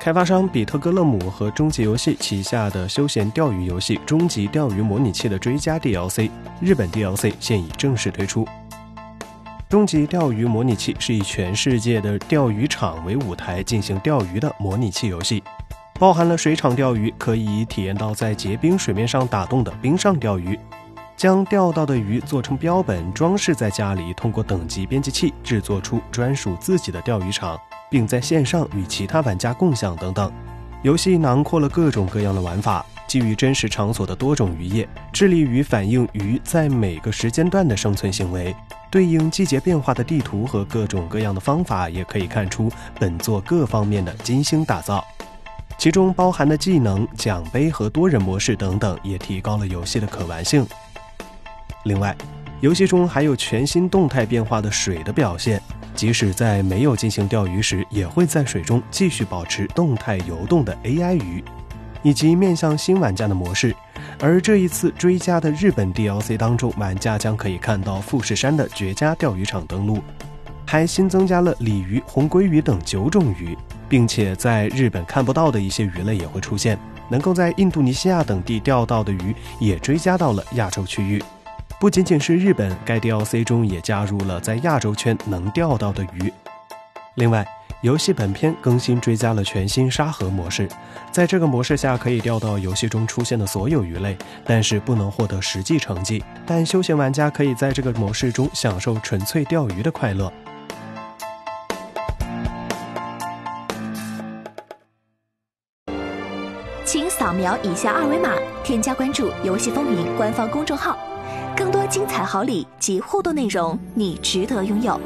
开发商比特哥勒姆和终极游戏旗下的休闲钓鱼游戏《终极钓鱼模拟器》的追加 DLC 日本 DLC 现已正式推出。终极钓鱼模拟器是以全世界的钓鱼场为舞台进行钓鱼的模拟器游戏，包含了水场钓鱼，可以体验到在结冰水面上打洞的冰上钓鱼，将钓到的鱼做成标本装饰在家里，通过等级编辑器制作出专属自己的钓鱼场，并在线上与其他玩家共享等等。游戏囊括了各种各样的玩法，基于真实场所的多种渔业，致力于反映鱼在每个时间段的生存行为。对应季节变化的地图和各种各样的方法，也可以看出本作各方面的精心打造。其中包含的技能、奖杯和多人模式等等，也提高了游戏的可玩性。另外，游戏中还有全新动态变化的水的表现，即使在没有进行钓鱼时，也会在水中继续保持动态游动的 AI 鱼，以及面向新玩家的模式。而这一次追加的日本 DLC 当中，玩家将可以看到富士山的绝佳钓鱼场登陆，还新增加了鲤鱼、红鲑鱼等九种鱼，并且在日本看不到的一些鱼类也会出现，能够在印度尼西亚等地钓到的鱼也追加到了亚洲区域。不仅仅是日本，该 DLC 中也加入了在亚洲圈能钓到的鱼。另外，游戏本片更新追加了全新沙盒模式，在这个模式下可以钓到游戏中出现的所有鱼类，但是不能获得实际成绩。但休闲玩家可以在这个模式中享受纯粹钓鱼的快乐。请扫描以下二维码，添加关注“游戏风云”官方公众号，更多精彩好礼及互动内容，你值得拥有。